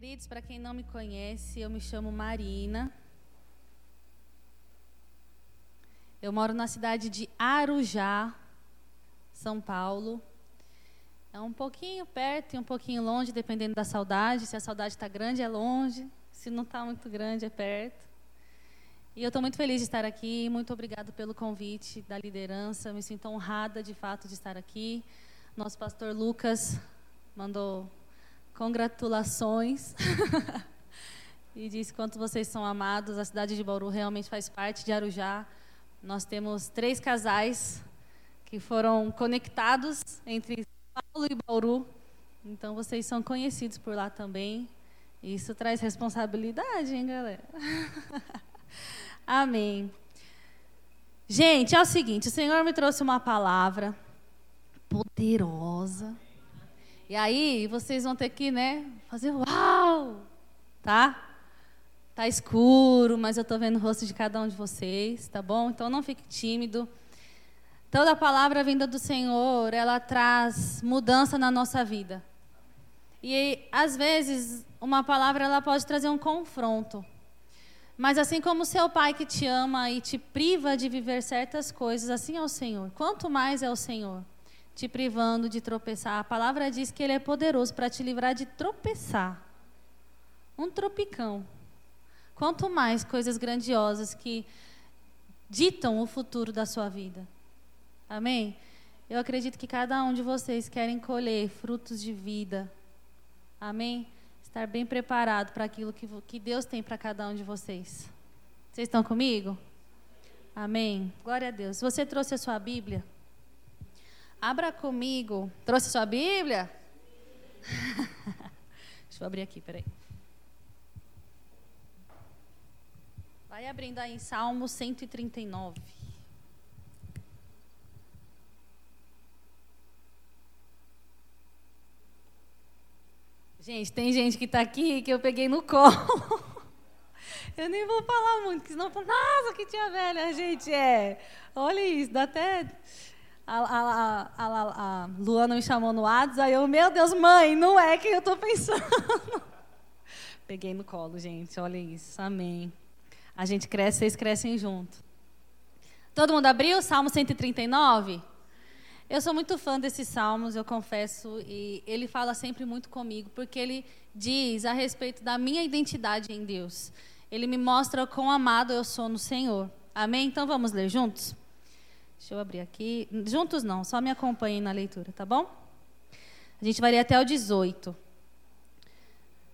Queridos, para quem não me conhece, eu me chamo Marina. Eu moro na cidade de Arujá, São Paulo. É um pouquinho perto e um pouquinho longe, dependendo da saudade. Se a saudade está grande, é longe. Se não está muito grande, é perto. E eu estou muito feliz de estar aqui. Muito obrigado pelo convite da liderança. Me sinto honrada, de fato, de estar aqui. Nosso pastor Lucas mandou congratulações. e disse quanto vocês são amados. A cidade de Bauru realmente faz parte de Arujá. Nós temos três casais que foram conectados entre Paulo e Bauru. Então vocês são conhecidos por lá também. Isso traz responsabilidade, hein, galera? Amém. Gente, é o seguinte, o Senhor me trouxe uma palavra poderosa e aí vocês vão ter que, né, fazer uau, tá? Tá escuro, mas eu estou vendo o rosto de cada um de vocês, tá bom? Então não fique tímido. Toda palavra vinda do Senhor, ela traz mudança na nossa vida. E às vezes uma palavra ela pode trazer um confronto. Mas assim como o seu pai que te ama e te priva de viver certas coisas, assim é o Senhor. Quanto mais é o Senhor te privando de tropeçar. A palavra diz que Ele é poderoso para te livrar de tropeçar. Um tropicão. Quanto mais coisas grandiosas que ditam o futuro da sua vida. Amém? Eu acredito que cada um de vocês querem colher frutos de vida. Amém? Estar bem preparado para aquilo que, que Deus tem para cada um de vocês. Vocês estão comigo? Amém? Glória a Deus. Você trouxe a sua Bíblia? Abra comigo. Trouxe sua Bíblia? Deixa eu abrir aqui, peraí. Vai abrindo aí Salmo 139. Gente, tem gente que está aqui que eu peguei no colo. Eu nem vou falar muito, porque senão eu falo, nossa, que tia velha, gente, é. Olha isso, dá até a, a, a, a, Luana me chamou no WhatsApp, aí eu, meu Deus, mãe, não é quem eu estou pensando. Peguei no colo, gente, olha isso, amém. A gente cresce, vocês crescem junto. Todo mundo abriu? Salmo 139? Eu sou muito fã desses salmos, eu confesso, e ele fala sempre muito comigo, porque ele diz a respeito da minha identidade em Deus. Ele me mostra quão amado eu sou no Senhor. Amém? Então vamos ler juntos? Deixa eu abrir aqui. Juntos não, só me acompanhem na leitura, tá bom? A gente vai ler até o 18.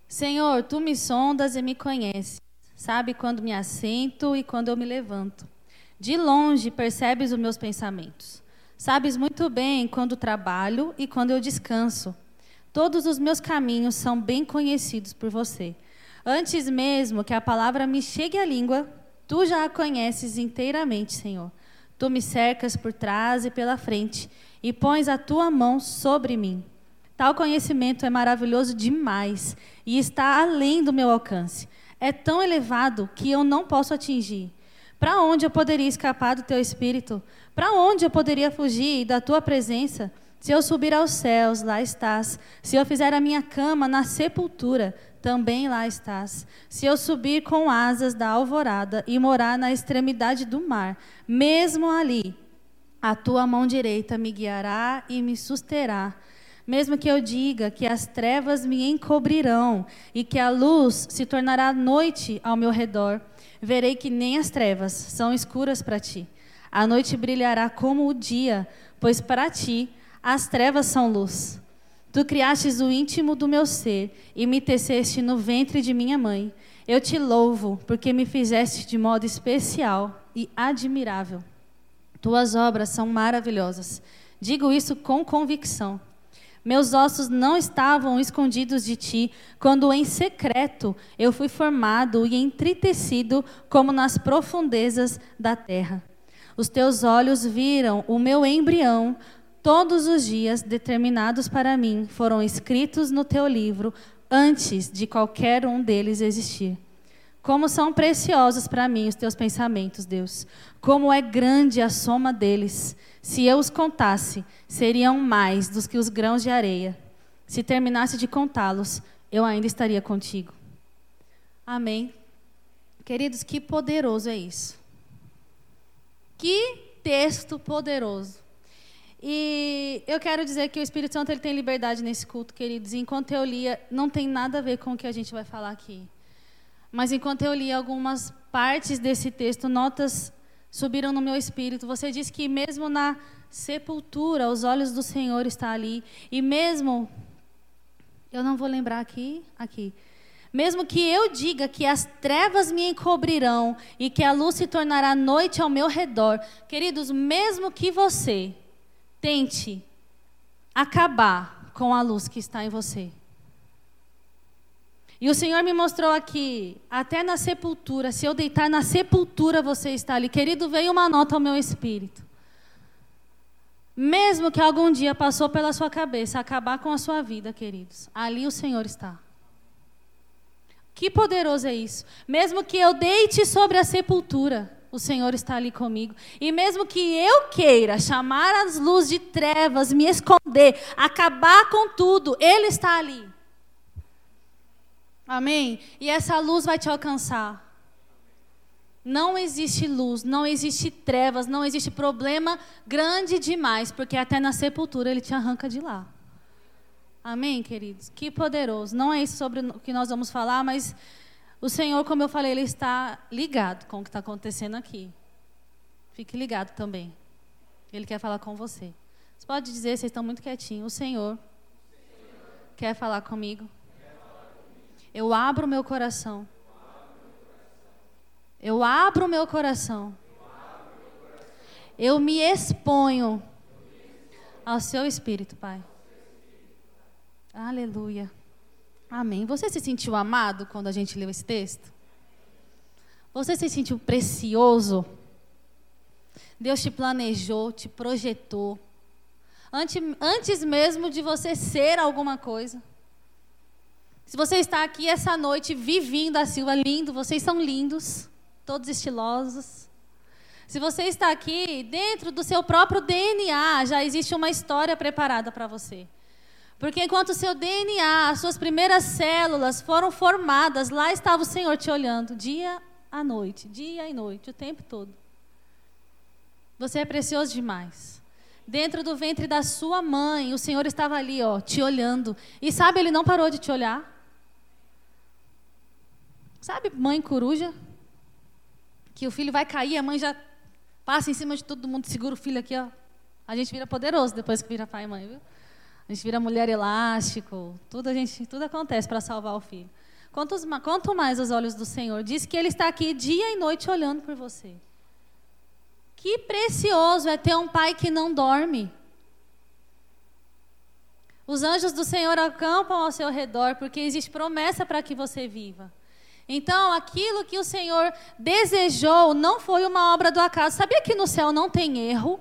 Senhor, tu me sondas e me conheces. Sabe quando me assento e quando eu me levanto. De longe percebes os meus pensamentos. Sabes muito bem quando trabalho e quando eu descanso. Todos os meus caminhos são bem conhecidos por você. Antes mesmo que a palavra me chegue à língua, tu já a conheces inteiramente, Senhor. Tu me cercas por trás e pela frente e pões a tua mão sobre mim. Tal conhecimento é maravilhoso demais e está além do meu alcance. É tão elevado que eu não posso atingir. Para onde eu poderia escapar do teu espírito? Para onde eu poderia fugir da tua presença? Se eu subir aos céus, lá estás. Se eu fizer a minha cama na sepultura, também lá estás. Se eu subir com asas da alvorada e morar na extremidade do mar, mesmo ali, a tua mão direita me guiará e me susterá. Mesmo que eu diga que as trevas me encobrirão e que a luz se tornará noite ao meu redor, verei que nem as trevas são escuras para ti. A noite brilhará como o dia, pois para ti as trevas são luz. Tu criastes o íntimo do meu ser e me teceste no ventre de minha mãe. Eu te louvo, porque me fizeste de modo especial e admirável. Tuas obras são maravilhosas. Digo isso com convicção. Meus ossos não estavam escondidos de ti, quando em secreto eu fui formado e entritecido como nas profundezas da terra. Os teus olhos viram o meu embrião, Todos os dias determinados para mim foram escritos no teu livro antes de qualquer um deles existir. Como são preciosos para mim os teus pensamentos, Deus. Como é grande a soma deles. Se eu os contasse, seriam mais dos que os grãos de areia. Se terminasse de contá-los, eu ainda estaria contigo. Amém. Queridos, que poderoso é isso. Que texto poderoso. E eu quero dizer que o Espírito Santo ele tem liberdade nesse culto, queridos. E enquanto eu lia, não tem nada a ver com o que a gente vai falar aqui. Mas enquanto eu li algumas partes desse texto, notas subiram no meu espírito. Você diz que mesmo na sepultura, os olhos do Senhor estão ali. E mesmo, eu não vou lembrar aqui, aqui. Mesmo que eu diga que as trevas me encobrirão e que a luz se tornará noite ao meu redor, queridos, mesmo que você tente acabar com a luz que está em você. E o Senhor me mostrou aqui, até na sepultura, se eu deitar na sepultura, você está ali. Querido, veio uma nota ao meu espírito. Mesmo que algum dia passou pela sua cabeça acabar com a sua vida, queridos, ali o Senhor está. Que poderoso é isso. Mesmo que eu deite sobre a sepultura, o Senhor está ali comigo. E mesmo que eu queira chamar as luzes de trevas, me esconder, acabar com tudo, Ele está ali. Amém? E essa luz vai te alcançar. Não existe luz, não existe trevas, não existe problema grande demais, porque até na sepultura ele te arranca de lá. Amém, queridos? Que poderoso. Não é isso sobre o que nós vamos falar, mas o Senhor, como eu falei, ele está ligado com o que está acontecendo aqui. Fique ligado também. Ele quer falar com você. Você pode dizer, vocês estão muito quietinhos. O Senhor quer falar comigo. Eu abro meu coração eu abro o meu coração. Eu me exponho ao seu espírito, Pai. Aleluia. Amém. Você se sentiu amado quando a gente leu esse texto? Você se sentiu precioso? Deus te planejou, te projetou. Antes, antes mesmo de você ser alguma coisa. Se você está aqui essa noite, vivinho da Silva, lindo, vocês são lindos todos estilosos. Se você está aqui, dentro do seu próprio DNA já existe uma história preparada para você. Porque enquanto o seu DNA, as suas primeiras células foram formadas, lá estava o Senhor te olhando, dia a noite, dia e noite, o tempo todo. Você é precioso demais. Dentro do ventre da sua mãe, o Senhor estava ali, ó, te olhando. E sabe, ele não parou de te olhar. Sabe, mãe coruja? que o filho vai cair, a mãe já passa em cima de todo mundo, segura o filho aqui, ó. A gente vira poderoso depois que vira pai e mãe, viu? A gente vira mulher elástico, tudo a gente, tudo acontece para salvar o filho. Quantos, quanto mais os olhos do Senhor, diz que Ele está aqui dia e noite olhando por você. Que precioso é ter um pai que não dorme. Os anjos do Senhor acampam ao seu redor, porque existe promessa para que você viva. Então, aquilo que o Senhor desejou não foi uma obra do acaso. Sabia que no céu não tem erro?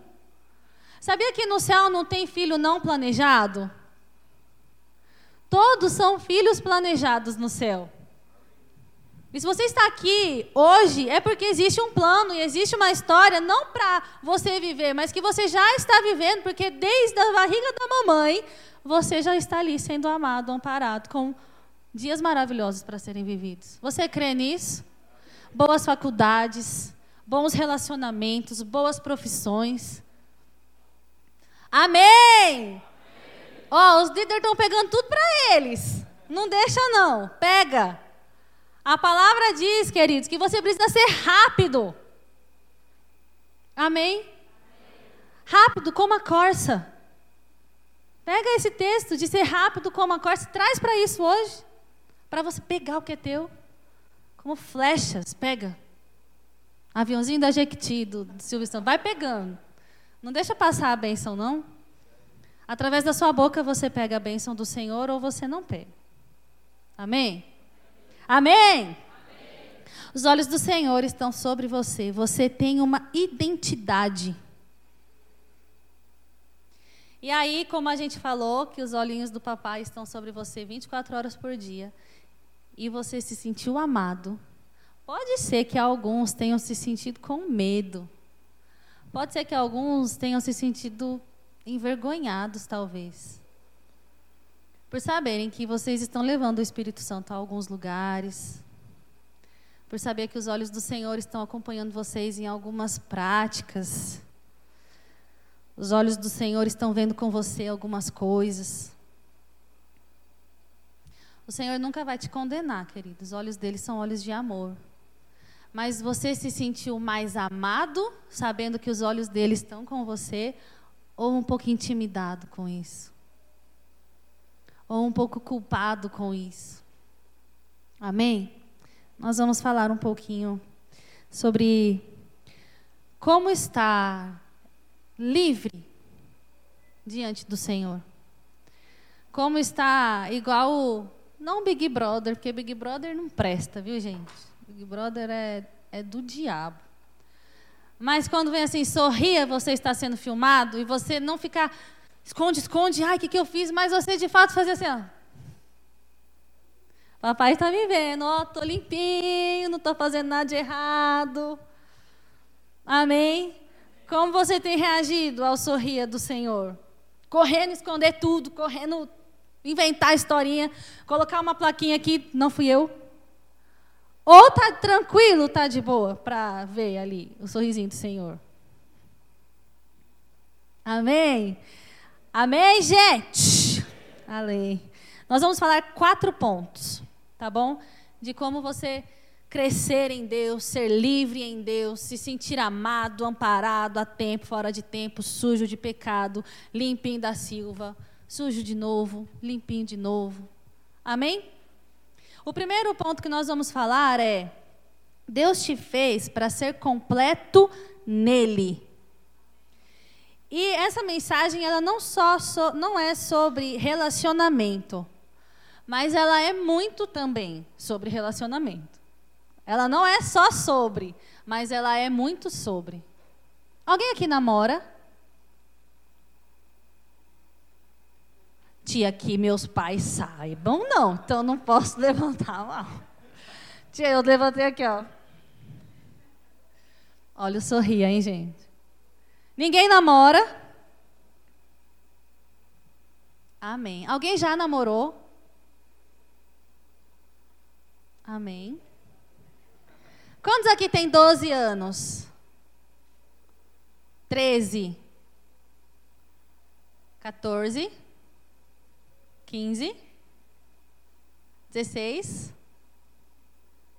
Sabia que no céu não tem filho não planejado? Todos são filhos planejados no céu. E se você está aqui hoje, é porque existe um plano e existe uma história, não para você viver, mas que você já está vivendo, porque desde a barriga da mamãe, você já está ali sendo amado, amparado, com dias maravilhosos para serem vividos. Você crê nisso? Boas faculdades, bons relacionamentos, boas profissões. Amém! Ó, os líderes estão pegando tudo para eles. Não deixa não, pega. A palavra diz, queridos, que você precisa ser rápido. Amém? Rápido como a corça. Pega esse texto de ser rápido como a corça, traz para isso hoje para você pegar o que é teu. Como flechas, pega. Aviãozinho da Jequiti, do, do Silvio Santos, vai pegando. Não deixa passar a bênção, não. Através da sua boca você pega a bênção do Senhor ou você não pega. Amém? Amém? Os olhos do Senhor estão sobre você. Você tem uma identidade. E aí, como a gente falou, que os olhinhos do papai estão sobre você 24 horas por dia e você se sentiu amado, pode ser que alguns tenham se sentido com medo. Pode ser que alguns tenham se sentido envergonhados, talvez. por saberem que vocês estão levando o Espírito Santo a alguns lugares, por saber que os olhos do Senhor estão acompanhando vocês em algumas práticas. Os olhos do Senhor estão vendo com você algumas coisas. O Senhor nunca vai te condenar, querido. Os olhos dele são olhos de amor. Mas você se sentiu mais amado, sabendo que os olhos dele estão com você, ou um pouco intimidado com isso? Ou um pouco culpado com isso? Amém? Nós vamos falar um pouquinho sobre como estar livre diante do Senhor. Como está igual não Big Brother, porque Big Brother não presta, viu, gente? Big Brother é, é do diabo. Mas quando vem assim, sorria, você está sendo filmado, e você não ficar, esconde, esconde, ai, o que, que eu fiz? Mas você de fato fazer assim, ó. Papai está me vendo, ó, estou limpinho, não estou fazendo nada de errado. Amém? Como você tem reagido ao sorrir do Senhor? Correndo, esconder tudo, correndo inventar historinha, colocar uma plaquinha aqui, não fui eu. Ou tá tranquilo, tá de boa para ver ali o sorrisinho do Senhor. Amém. Amém, gente. Amém. Nós vamos falar quatro pontos, tá bom? De como você crescer em Deus, ser livre em Deus, se sentir amado, amparado a tempo, fora de tempo, sujo de pecado, limpinho da Silva sujo de novo, limpinho de novo. Amém? O primeiro ponto que nós vamos falar é: Deus te fez para ser completo nele. E essa mensagem ela não só so, não é sobre relacionamento, mas ela é muito também sobre relacionamento. Ela não é só sobre, mas ela é muito sobre. Alguém aqui namora? Tia, que meus pais saibam, não. Então não posso levantar a. Tia, eu levantei aqui, ó. Olha o sorria, hein, gente? Ninguém namora? Amém. Alguém já namorou? Amém. Quantos aqui tem 12 anos? 13? 14? 15, 16,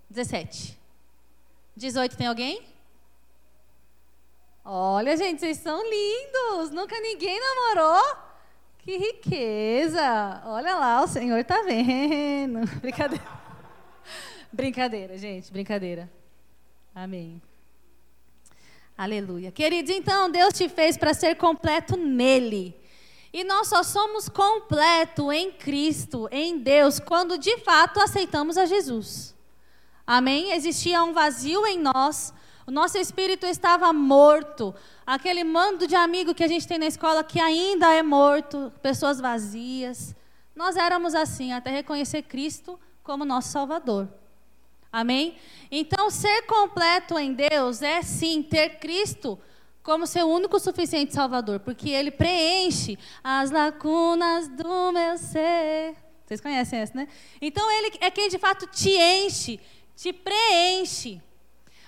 17. 18 tem alguém? Olha, gente, vocês são lindos. Nunca ninguém namorou. Que riqueza. Olha lá, o Senhor está vendo. Brincadeira. Brincadeira, gente, brincadeira. Amém. Aleluia. Queridos, então Deus te fez para ser completo nele. E nós só somos completo em Cristo, em Deus, quando de fato aceitamos a Jesus. Amém? Existia um vazio em nós, o nosso espírito estava morto. Aquele mando de amigo que a gente tem na escola que ainda é morto, pessoas vazias. Nós éramos assim, até reconhecer Cristo como nosso Salvador. Amém? Então, ser completo em Deus é sim ter Cristo como seu único suficiente Salvador, porque ele preenche as lacunas do meu ser. Vocês conhecem essa, né? Então ele é quem de fato te enche, te preenche.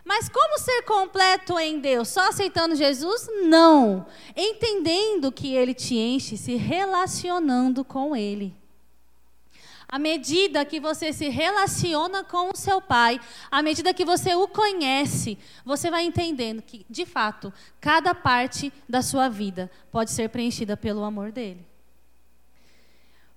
Mas como ser completo em Deus? Só aceitando Jesus? Não. Entendendo que ele te enche, se relacionando com ele. À medida que você se relaciona com o seu pai, à medida que você o conhece, você vai entendendo que, de fato, cada parte da sua vida pode ser preenchida pelo amor dele.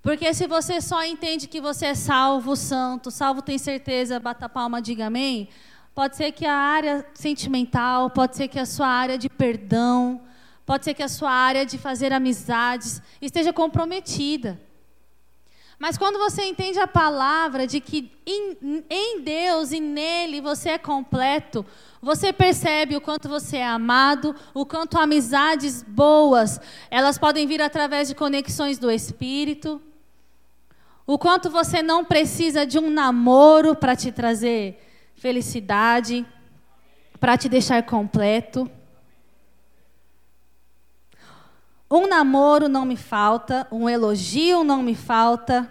Porque se você só entende que você é salvo, santo, salvo tem certeza, bata palma, diga amém. Pode ser que a área sentimental, pode ser que a sua área de perdão, pode ser que a sua área de fazer amizades esteja comprometida. Mas quando você entende a palavra de que em, Deus e nele você é completo, você percebe o quanto você é amado, o quanto amizades boas, elas podem vir através de conexões do espírito. O quanto você não precisa de um namoro para te trazer felicidade, para te deixar completo. Um namoro não me falta, um elogio não me falta,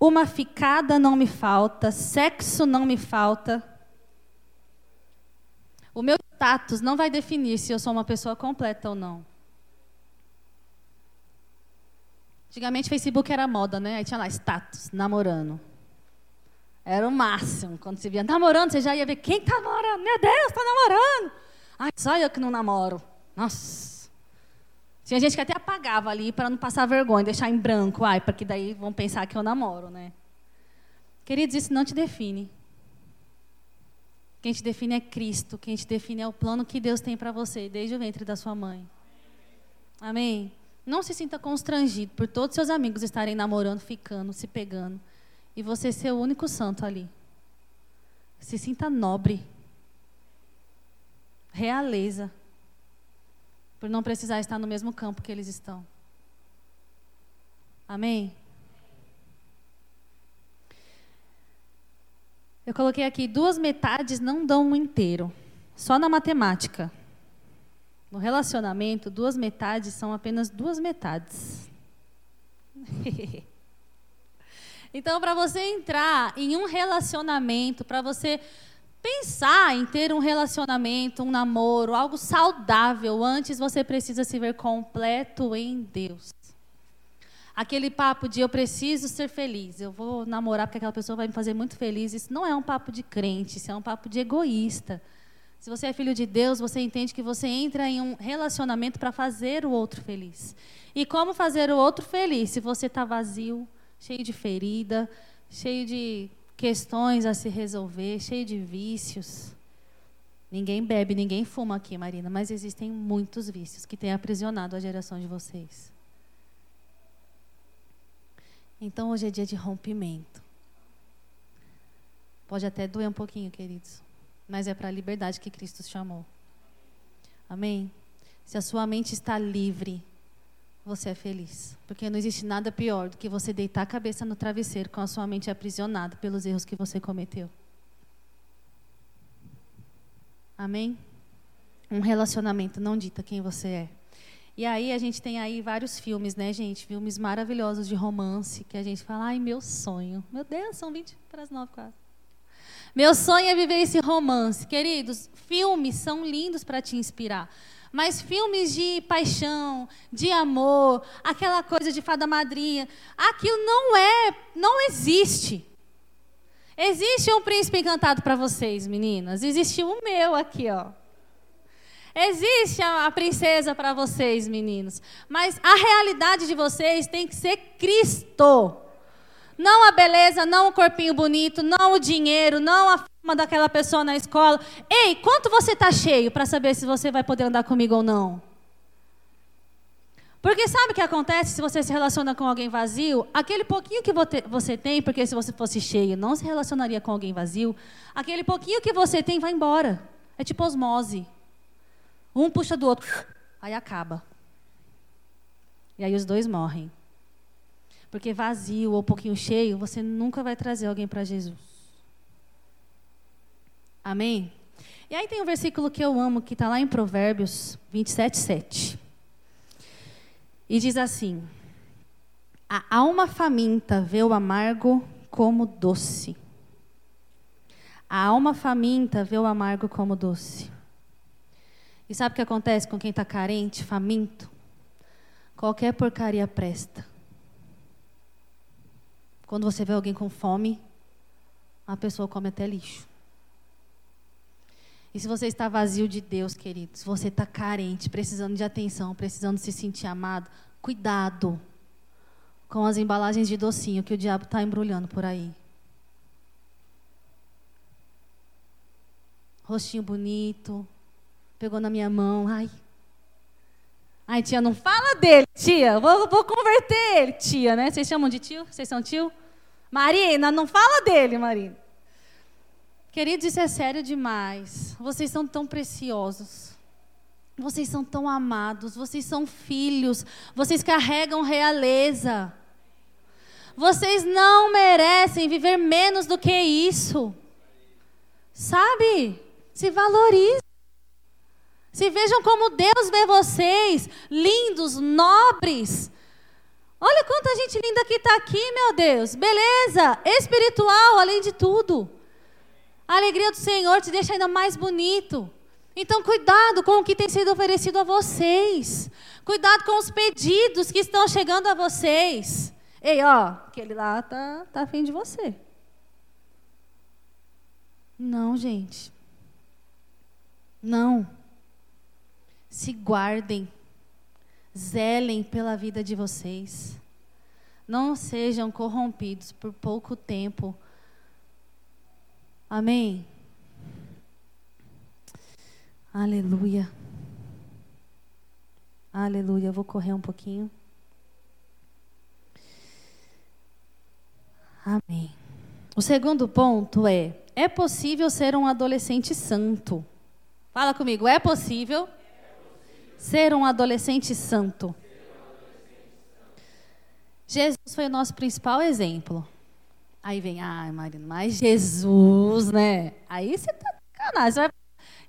uma ficada não me falta, sexo não me falta. O meu status não vai definir se eu sou uma pessoa completa ou não. Antigamente, Facebook era moda, né? Aí tinha lá status, namorando. Era o máximo. Quando você via namorando, você já ia ver quem está namorando. Meu Deus, está namorando. Ai, só eu que não namoro. Nossa. Tinha gente que até apagava ali para não passar vergonha, deixar em branco. Ai, porque daí vão pensar que eu namoro, né? Queridos, isso não te define. Quem te define é Cristo. Quem te define é o plano que Deus tem para você desde o ventre da sua mãe. Amém? Não se sinta constrangido por todos seus amigos estarem namorando, ficando, se pegando. E você ser o único santo ali. Se sinta nobre. Realeza. Por não precisar estar no mesmo campo que eles estão. Amém? Eu coloquei aqui: duas metades não dão um inteiro. Só na matemática. No relacionamento, duas metades são apenas duas metades. então, para você entrar em um relacionamento, para você pensar em ter um relacionamento, um namoro, algo saudável, antes você precisa se ver completo em Deus. Aquele papo de eu preciso ser feliz, eu vou namorar porque aquela pessoa vai me fazer muito feliz, isso não é um papo de crente, isso é um papo de egoísta. Se você é filho de Deus, você entende que você entra em um relacionamento para fazer o outro feliz. E como fazer o outro feliz se você está vazio, cheio de ferida, cheio de questões a se resolver, cheio de vícios? Ninguém bebe, ninguém fuma aqui, Marina, mas existem muitos vícios que têm aprisionado a geração de vocês. Então hoje é dia de rompimento. Pode até doer um pouquinho, queridos mas é para a liberdade que Cristo chamou. Amém? Se a sua mente está livre, você é feliz. Porque não existe nada pior do que você deitar a cabeça no travesseiro com a sua mente aprisionada pelos erros que você cometeu. Amém? Um relacionamento não dita quem você é. E aí a gente tem aí vários filmes, né, gente? Filmes maravilhosos de romance que a gente fala, ai, meu sonho. Meu Deus, são 20 para as 9 quase. Meu sonho é viver esse romance. Queridos, filmes são lindos para te inspirar. Mas filmes de paixão, de amor, aquela coisa de fada madrinha, aquilo não é, não existe. Existe um príncipe encantado para vocês, meninas. Existe o meu aqui, ó. Existe a, a princesa para vocês, meninos. Mas a realidade de vocês tem que ser Cristo. Não a beleza, não o corpinho bonito, não o dinheiro, não a fama daquela pessoa na escola. Ei, quanto você está cheio para saber se você vai poder andar comigo ou não? Porque sabe o que acontece se você se relaciona com alguém vazio? Aquele pouquinho que você tem, porque se você fosse cheio, não se relacionaria com alguém vazio. Aquele pouquinho que você tem vai embora. É tipo osmose. Um puxa do outro, aí acaba. E aí os dois morrem. Porque vazio ou um pouquinho cheio, você nunca vai trazer alguém para Jesus. Amém? E aí tem um versículo que eu amo, que está lá em Provérbios 27, 7. E diz assim: A alma faminta vê o amargo como doce. A alma faminta vê o amargo como doce. E sabe o que acontece com quem está carente, faminto? Qualquer porcaria presta. Quando você vê alguém com fome, a pessoa come até lixo. E se você está vazio de Deus, querido, se você está carente, precisando de atenção, precisando se sentir amado, cuidado com as embalagens de docinho que o diabo está embrulhando por aí. Rostinho bonito, pegou na minha mão, ai. Ai, tia, não fala dele, tia, vou, vou converter ele, tia, né? Vocês chamam de tio? Vocês são tio? Marina, não fala dele, Marina. Queridos, isso é sério demais. Vocês são tão preciosos. Vocês são tão amados. Vocês são filhos. Vocês carregam realeza. Vocês não merecem viver menos do que isso. Sabe? Se valorize. Se vejam como Deus vê vocês, lindos, nobres. Olha quanta gente linda que está aqui, meu Deus. Beleza, espiritual, além de tudo. A alegria do Senhor te deixa ainda mais bonito. Então, cuidado com o que tem sido oferecido a vocês. Cuidado com os pedidos que estão chegando a vocês. Ei, ó, aquele lá tá, tá afim de você. Não, gente. Não. Se guardem. Zelem pela vida de vocês. Não sejam corrompidos por pouco tempo. Amém? Aleluia. Aleluia. Eu vou correr um pouquinho. Amém. O segundo ponto é: é possível ser um adolescente santo. Fala comigo, é possível, ser um adolescente santo. Jesus foi o nosso principal exemplo. Aí vem, ai, Marina, mas Jesus, né? Aí você tá. Você vai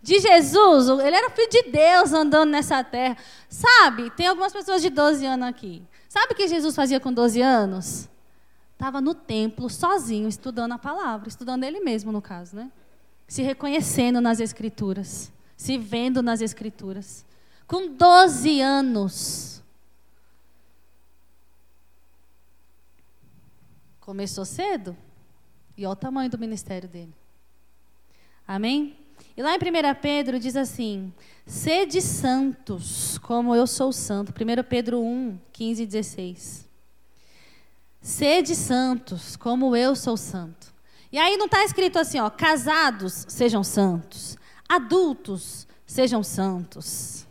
de Jesus, ele era filho de Deus andando nessa terra. Sabe, tem algumas pessoas de 12 anos aqui. Sabe o que Jesus fazia com 12 anos? Estava no templo, sozinho, estudando a palavra, estudando ele mesmo, no caso, né? Se reconhecendo nas escrituras, se vendo nas escrituras. Com 12 anos. Começou cedo. E olha o tamanho do ministério dele. Amém? E lá em 1 Pedro diz assim: Sede santos, como eu sou santo. 1 Pedro 1, 15 e 16. Sede santos, como eu sou santo. E aí não está escrito assim, ó, casados sejam santos, adultos sejam santos.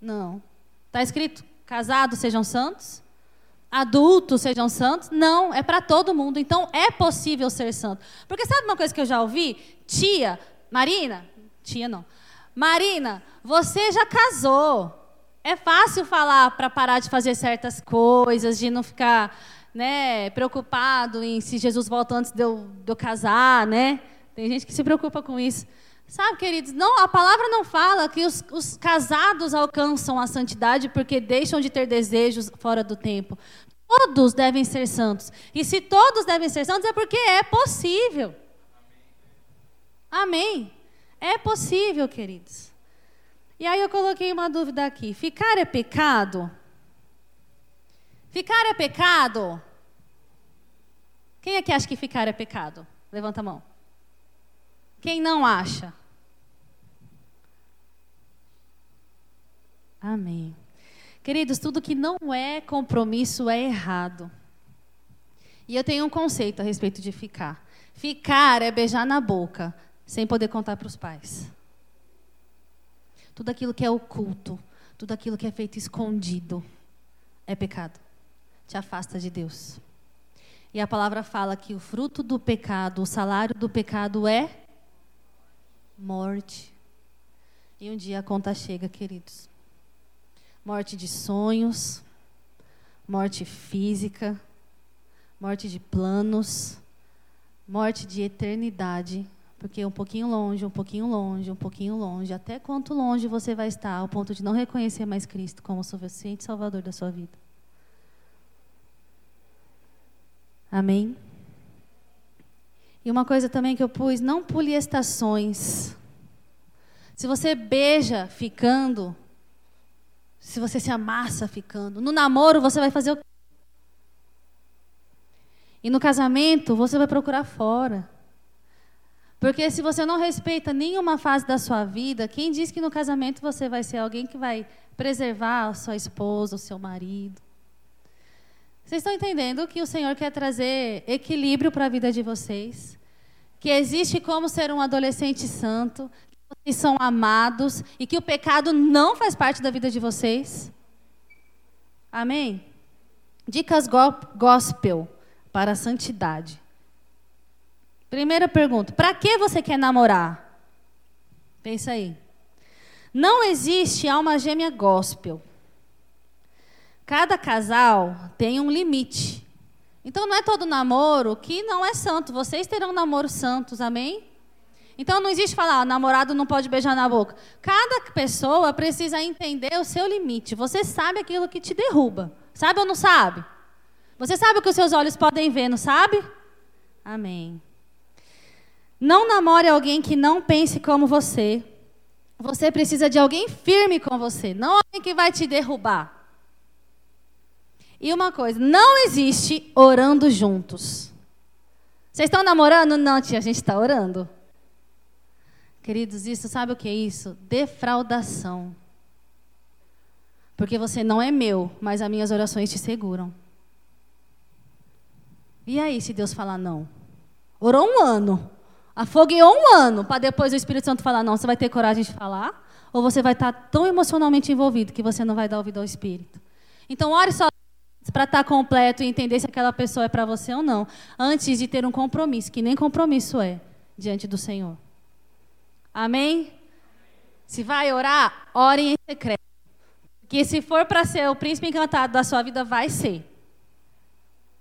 Não. Está escrito casados sejam santos, adultos sejam santos? Não, é para todo mundo. Então é possível ser santo. Porque sabe uma coisa que eu já ouvi? Tia, Marina, tia não. Marina, você já casou. É fácil falar para parar de fazer certas coisas, de não ficar né, preocupado em se Jesus volta antes de eu, de eu casar, né? Tem gente que se preocupa com isso. Sabe, queridos, não, a palavra não fala que os, os, casados alcançam a santidade porque deixam de ter desejos fora do tempo. Todos devem ser santos. E se todos devem ser santos é porque é possível. Amém. É possível, queridos. E aí eu coloquei uma dúvida aqui: ficar é pecado? Ficar é pecado? Quem é que acha que ficar é pecado? Levanta a mão. Quem não acha? Amém. Queridos, tudo que não é compromisso é errado. E eu tenho um conceito a respeito de ficar. Ficar é beijar na boca, sem poder contar para os pais. Tudo aquilo que é oculto, tudo aquilo que é feito escondido, é pecado. Te afasta de Deus. E a palavra fala que o fruto do pecado, o salário do pecado é morte. E um dia a conta chega, queridos. Morte de sonhos, morte física, morte de planos, morte de eternidade porque um pouquinho longe, um pouquinho longe, um pouquinho longe, até quanto longe você vai estar ao ponto de não reconhecer mais Cristo como o suficiente Salvador da sua vida. Amém? E uma coisa também que eu pus, não pule estações. Se você beija ficando, se você se amassa ficando, no namoro você vai fazer o E no casamento você vai procurar fora. Porque se você não respeita nenhuma fase da sua vida, quem diz que no casamento você vai ser alguém que vai preservar a sua esposa, o seu marido? Vocês estão entendendo que o Senhor quer trazer equilíbrio para a vida de vocês? Que existe como ser um adolescente santo, vocês são amados e que o pecado não faz parte da vida de vocês? Amém? Dicas gospel para a santidade. Primeira pergunta: para que você quer namorar? Pensa aí. Não existe alma gêmea gospel. Cada casal tem um limite. Então não é todo namoro que não é santo. Vocês terão namoros santos, amém? Então não existe falar, ah, namorado não pode beijar na boca. Cada pessoa precisa entender o seu limite. Você sabe aquilo que te derruba. Sabe ou não sabe? Você sabe o que os seus olhos podem ver, não sabe? Amém. Não namore alguém que não pense como você. Você precisa de alguém firme com você, não alguém que vai te derrubar. E uma coisa, não existe orando juntos. Vocês estão namorando? Não, tia, a gente está orando. Queridos, isso sabe o que é isso? Defraudação. Porque você não é meu, mas as minhas orações te seguram. E aí, se Deus falar não? Orou um ano. Afogueou um ano para depois o Espírito Santo falar não. Você vai ter coragem de falar? Ou você vai estar tão emocionalmente envolvido que você não vai dar ouvido ao Espírito? Então, ore só para estar completo e entender se aquela pessoa é para você ou não, antes de ter um compromisso, que nem compromisso é diante do Senhor. Amém? Se vai orar, ore em secreto. Porque se for para ser o príncipe encantado da sua vida, vai ser.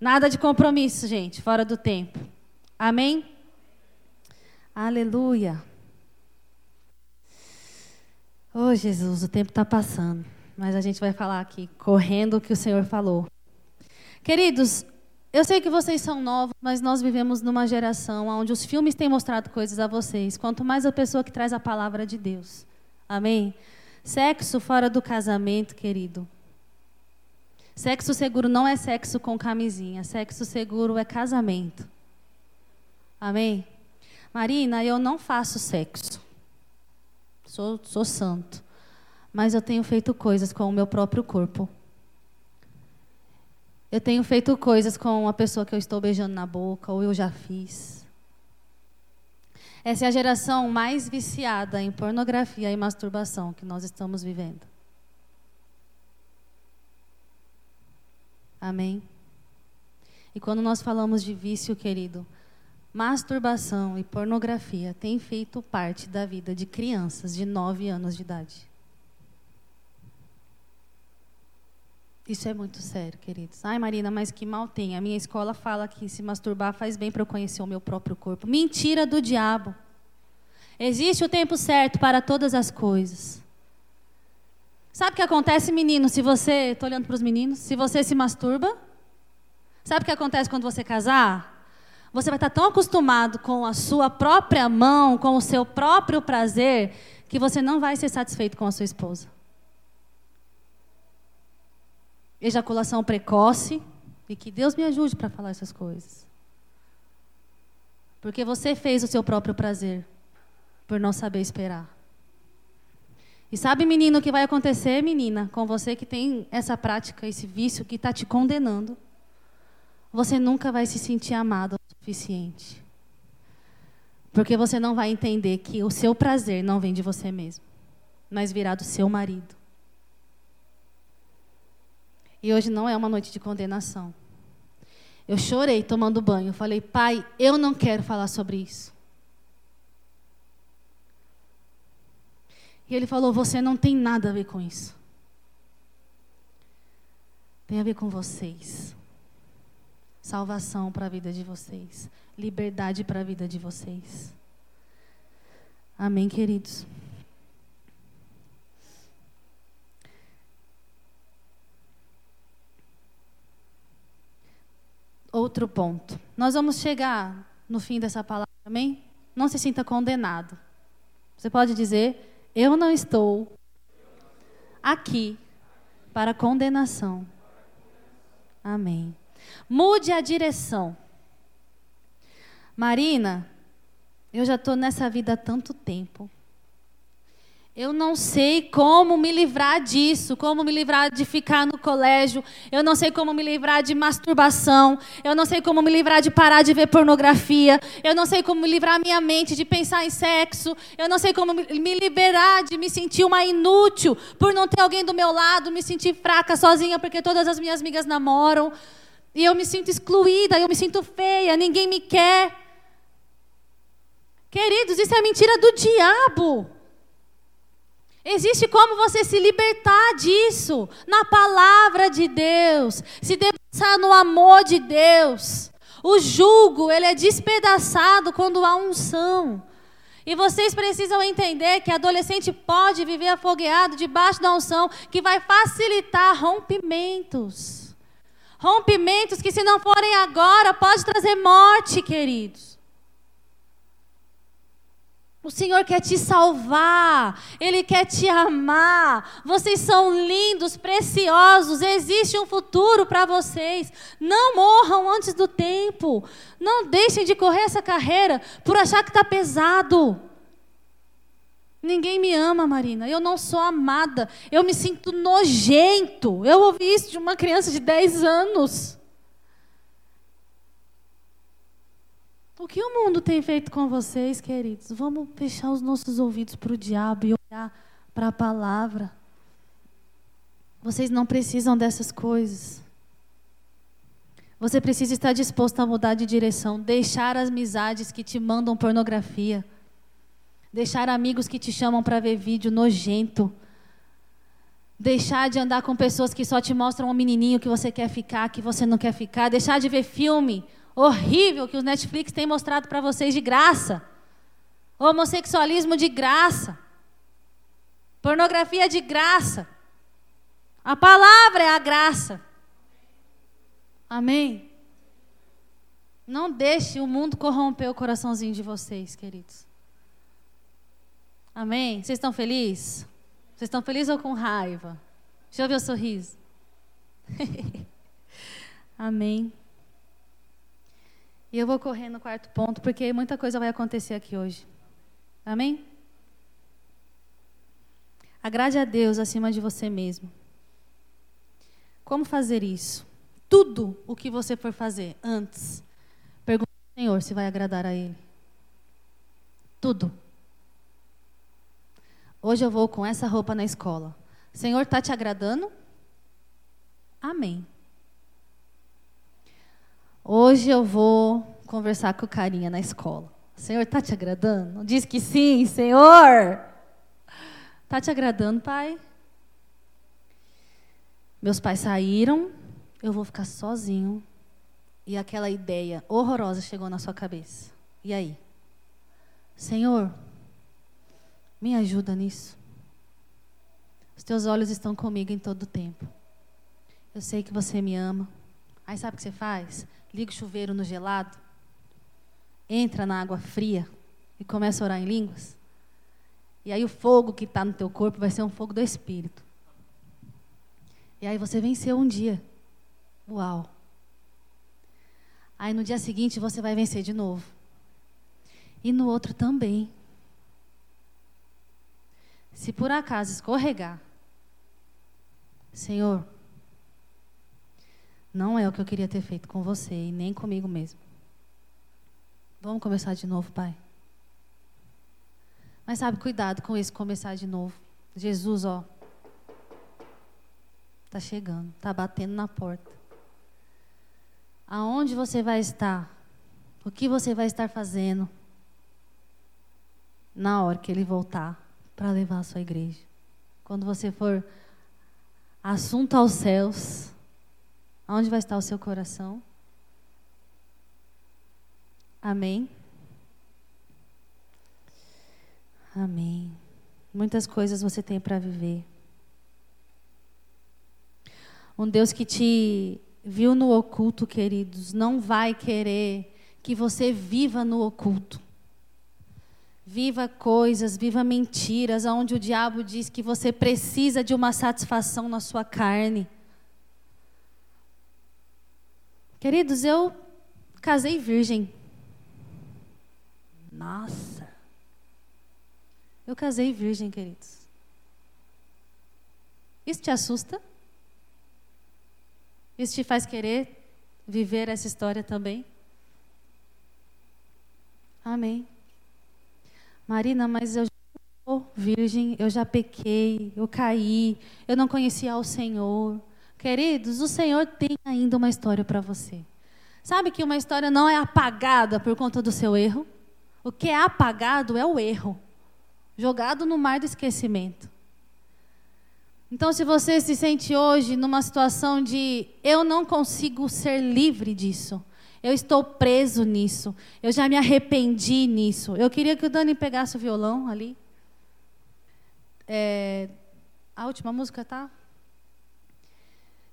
Nada de compromisso, gente, fora do tempo. Amém? Aleluia. Oh, Jesus, o tempo está passando. Mas a gente vai falar aqui, correndo o que o Senhor falou. Queridos, eu sei que vocês são novos, mas nós vivemos numa geração onde os filmes têm mostrado coisas a vocês. Quanto mais a pessoa que traz a palavra de Deus. Amém? Sexo fora do casamento, querido. Sexo seguro não é sexo com camisinha. Sexo seguro é casamento. Amém? Marina, eu não faço sexo. Sou, sou santo. Mas eu tenho feito coisas com o meu próprio corpo. Eu tenho feito coisas com a pessoa que eu estou beijando na boca, ou eu já fiz. Essa é a geração mais viciada em pornografia e masturbação que nós estamos vivendo. Amém? E quando nós falamos de vício, querido, masturbação e pornografia têm feito parte da vida de crianças de 9 anos de idade. Isso é muito sério, queridos. Ai, Marina, mas que mal tem. A minha escola fala que se masturbar faz bem para eu conhecer o meu próprio corpo. Mentira do diabo. Existe o tempo certo para todas as coisas. Sabe o que acontece, menino, se você. Estou olhando para os meninos. Se você se masturba. Sabe o que acontece quando você casar? Você vai estar tão acostumado com a sua própria mão, com o seu próprio prazer, que você não vai ser satisfeito com a sua esposa. Ejaculação precoce e que Deus me ajude para falar essas coisas. Porque você fez o seu próprio prazer por não saber esperar. E sabe, menino, o que vai acontecer, menina, com você que tem essa prática, esse vício que está te condenando? Você nunca vai se sentir amado o suficiente. Porque você não vai entender que o seu prazer não vem de você mesmo, mas virá do seu marido. E hoje não é uma noite de condenação. Eu chorei tomando banho. Falei, pai, eu não quero falar sobre isso. E ele falou: Você não tem nada a ver com isso. Tem a ver com vocês. Salvação para a vida de vocês. Liberdade para a vida de vocês. Amém, queridos. Outro ponto. Nós vamos chegar no fim dessa palavra, amém? Não se sinta condenado. Você pode dizer: Eu não estou aqui para condenação. Amém. Mude a direção. Marina, eu já estou nessa vida há tanto tempo. Eu não sei como me livrar disso, como me livrar de ficar no colégio. Eu não sei como me livrar de masturbação. Eu não sei como me livrar de parar de ver pornografia. Eu não sei como me livrar minha mente de pensar em sexo. Eu não sei como me liberar de me sentir uma inútil por não ter alguém do meu lado, me sentir fraca sozinha porque todas as minhas amigas namoram. E eu me sinto excluída, eu me sinto feia, ninguém me quer. Queridos, isso é mentira do diabo. Existe como você se libertar disso na palavra de Deus, se debruçar no amor de Deus. O jugo, ele é despedaçado quando há unção. E vocês precisam entender que adolescente pode viver afogueado debaixo da unção, que vai facilitar rompimentos. Rompimentos que, se não forem agora, pode trazer morte, queridos. O Senhor quer te salvar, Ele quer te amar. Vocês são lindos, preciosos, existe um futuro para vocês. Não morram antes do tempo. Não deixem de correr essa carreira por achar que está pesado. Ninguém me ama, Marina. Eu não sou amada. Eu me sinto nojento. Eu ouvi isso de uma criança de 10 anos. O que o mundo tem feito com vocês, queridos? Vamos fechar os nossos ouvidos para o diabo e olhar para a palavra. Vocês não precisam dessas coisas. Você precisa estar disposto a mudar de direção, deixar as amizades que te mandam pornografia, deixar amigos que te chamam para ver vídeo nojento, deixar de andar com pessoas que só te mostram um menininho que você quer ficar, que você não quer ficar, deixar de ver filme horrível que o Netflix tem mostrado para vocês de graça. Homossexualismo de graça. Pornografia de graça. A palavra é a graça. Amém? Não deixe o mundo corromper o coraçãozinho de vocês, queridos. Amém? Vocês estão felizes? Vocês estão felizes ou com raiva? Deixa eu ver o sorriso. Amém. E eu vou correr no quarto ponto, porque muita coisa vai acontecer aqui hoje. Amém? Agrade a Deus acima de você mesmo. Como fazer isso? Tudo o que você for fazer antes, pergunte ao Senhor se vai agradar a Ele. Tudo. Hoje eu vou com essa roupa na escola. Senhor, está te agradando? Amém. Hoje eu vou conversar com o carinha na escola. Senhor, está te agradando? Diz que sim, Senhor. Está te agradando, pai? Meus pais saíram, eu vou ficar sozinho. E aquela ideia horrorosa chegou na sua cabeça. E aí? Senhor, me ajuda nisso. Os teus olhos estão comigo em todo o tempo. Eu sei que você me ama. Aí sabe o que você faz? Liga o chuveiro no gelado, entra na água fria e começa a orar em línguas. E aí o fogo que está no teu corpo vai ser um fogo do Espírito. E aí você venceu um dia. Uau! Aí no dia seguinte você vai vencer de novo. E no outro também. Se por acaso escorregar, Senhor, não é o que eu queria ter feito com você e nem comigo mesmo. Vamos começar de novo, Pai. Mas sabe, cuidado com esse começar de novo. Jesus, ó, está chegando, está batendo na porta. Aonde você vai estar? O que você vai estar fazendo na hora que ele voltar para levar a sua igreja? Quando você for assunto aos céus, Aonde vai estar o seu coração? Amém? Amém. Muitas coisas você tem para viver. Um Deus que te viu no oculto, queridos, não vai querer que você viva no oculto. Viva coisas, viva mentiras, onde o diabo diz que você precisa de uma satisfação na sua carne. Queridos, eu casei virgem. Nossa. Eu casei virgem, queridos. Isso te assusta? Isso te faz querer viver essa história também? Amém. Marina, mas eu já sou virgem, eu já pequei, eu caí, eu não conhecia o Senhor. Queridos, o Senhor tem ainda uma história para você. Sabe que uma história não é apagada por conta do seu erro? O que é apagado é o erro, jogado no mar do esquecimento. Então, se você se sente hoje numa situação de eu não consigo ser livre disso, Eu estou preso nisso. Eu já me arrependi nisso. Eu queria que o Dani pegasse o violão ali. É, a última música tá?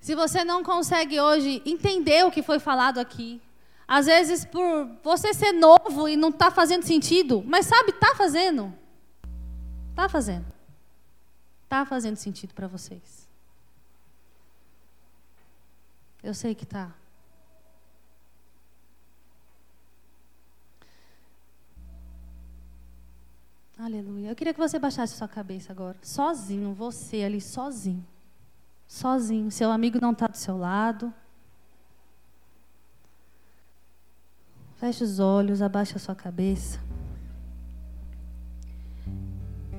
Se você não consegue hoje entender o que foi falado aqui, às vezes por você ser novo e não está fazendo sentido, mas sabe, está fazendo. Está fazendo. Está fazendo sentido para vocês. Eu sei que está. Aleluia. Eu queria que você baixasse sua cabeça agora. Sozinho, você ali, sozinho. Sozinho. Seu amigo não está do seu lado. Feche os olhos, abaixe a sua cabeça.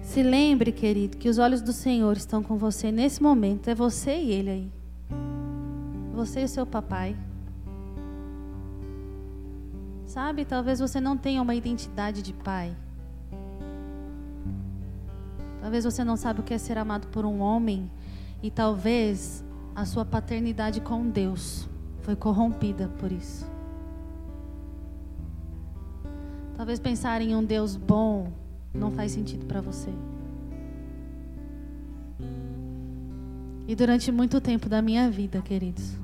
Se lembre, querido, que os olhos do Senhor estão com você nesse momento. É você e Ele aí. Você e o seu papai. Sabe, talvez você não tenha uma identidade de pai. Talvez você não saiba o que é ser amado por um homem e talvez a sua paternidade com Deus foi corrompida por isso. Talvez pensar em um Deus bom não faz sentido para você. E durante muito tempo da minha vida, queridos,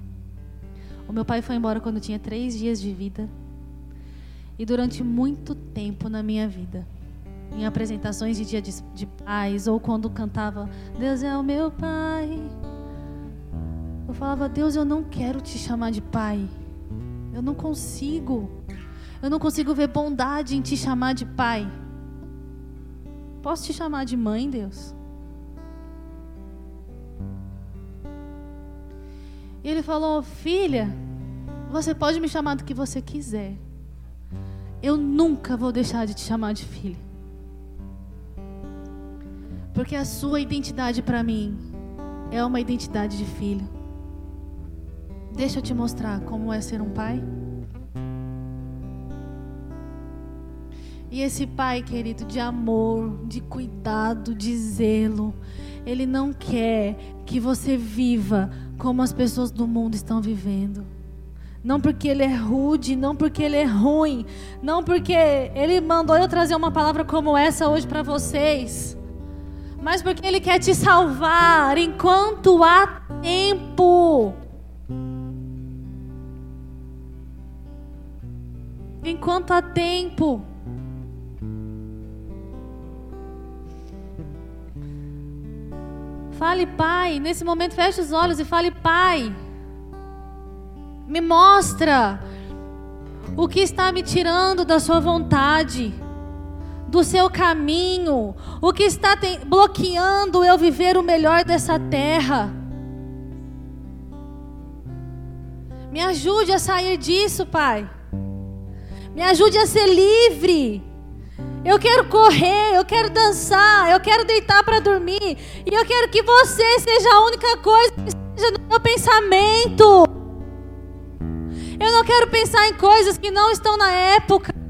o meu pai foi embora quando eu tinha três dias de vida. E durante muito tempo na minha vida, em apresentações de dia de, de paz, ou quando cantava Deus é o meu pai, eu falava, Deus, eu não quero te chamar de pai. Eu não consigo. Eu não consigo ver bondade em te chamar de pai. Posso te chamar de mãe, Deus? E ele falou: Filha, você pode me chamar do que você quiser. Eu nunca vou deixar de te chamar de filha. Porque a sua identidade para mim é uma identidade de filho. Deixa eu te mostrar como é ser um pai. E esse pai, querido, de amor, de cuidado, de zelo, ele não quer que você viva como as pessoas do mundo estão vivendo. Não porque ele é rude, não porque ele é ruim, não porque ele mandou eu trazer uma palavra como essa hoje para vocês, mas porque ele quer te salvar enquanto há tempo. Enquanto há tempo. Fale, Pai. Nesse momento, feche os olhos e fale, Pai. Me mostra o que está me tirando da Sua vontade, do seu caminho, o que está bloqueando eu viver o melhor dessa terra. Me ajude a sair disso, Pai. Me ajude a ser livre. Eu quero correr, eu quero dançar, eu quero deitar para dormir. E eu quero que você seja a única coisa que esteja no meu pensamento. Eu não quero pensar em coisas que não estão na época.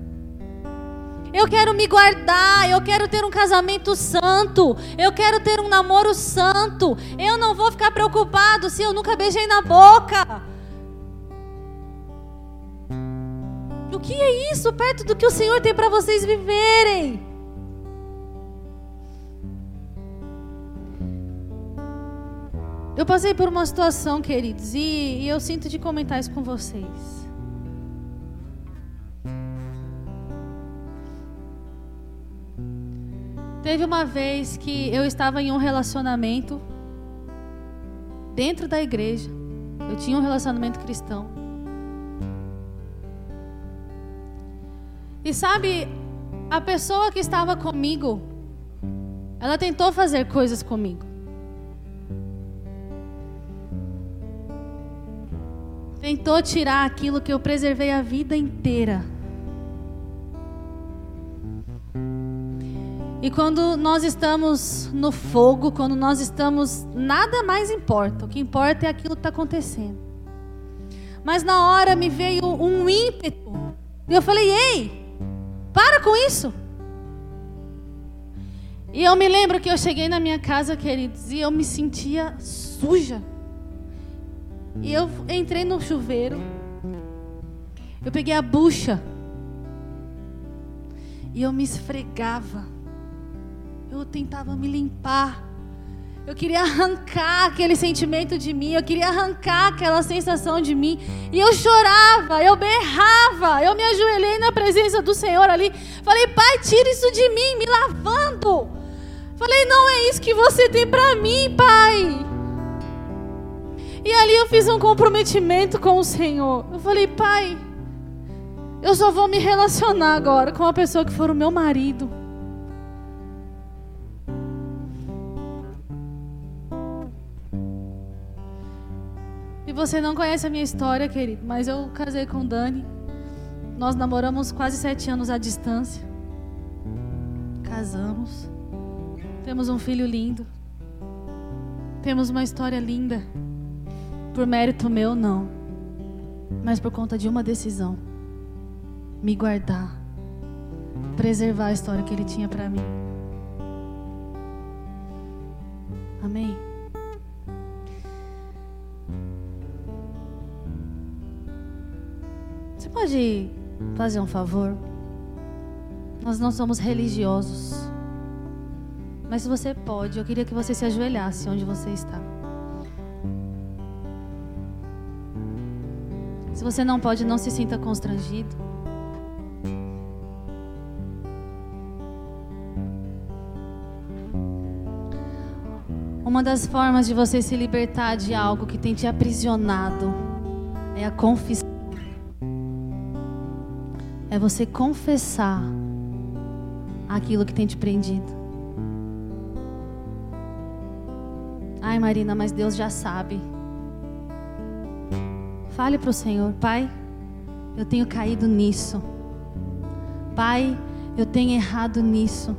Eu quero me guardar, eu quero ter um casamento santo, eu quero ter um namoro santo. Eu não vou ficar preocupado se eu nunca beijei na boca. O que é isso perto do que o Senhor tem para vocês viverem? Eu passei por uma situação, queridos, e, e eu sinto de comentar isso com vocês. Teve uma vez que eu estava em um relacionamento dentro da igreja. Eu tinha um relacionamento cristão. E sabe, a pessoa que estava comigo, ela tentou fazer coisas comigo. Tentou tirar aquilo que eu preservei a vida inteira. E quando nós estamos no fogo, quando nós estamos, nada mais importa. O que importa é aquilo que está acontecendo. Mas na hora me veio um ímpeto. E eu falei: Ei, para com isso. E eu me lembro que eu cheguei na minha casa, queridos, e eu me sentia suja. E eu entrei no chuveiro. Eu peguei a bucha. E eu me esfregava. Eu tentava me limpar. Eu queria arrancar aquele sentimento de mim, eu queria arrancar aquela sensação de mim. E eu chorava, eu berrava, eu me ajoelhei na presença do Senhor ali. Falei, Pai, tira isso de mim, me lavando. Falei, não é isso que você tem para mim, Pai. E ali eu fiz um comprometimento com o Senhor. Eu falei, Pai, eu só vou me relacionar agora com a pessoa que for o meu marido. Você não conhece a minha história, querido, mas eu casei com Dani. Nós namoramos quase sete anos à distância. Casamos. Temos um filho lindo. Temos uma história linda. Por mérito meu, não. Mas por conta de uma decisão: me guardar, preservar a história que ele tinha para mim. Amém. Pode fazer um favor? Nós não somos religiosos. Mas se você pode, eu queria que você se ajoelhasse onde você está. Se você não pode, não se sinta constrangido. Uma das formas de você se libertar de algo que tem te aprisionado é a confissão é você confessar aquilo que tem te prendido. Ai, Marina, mas Deus já sabe. Fale para o Senhor, Pai, eu tenho caído nisso. Pai, eu tenho errado nisso.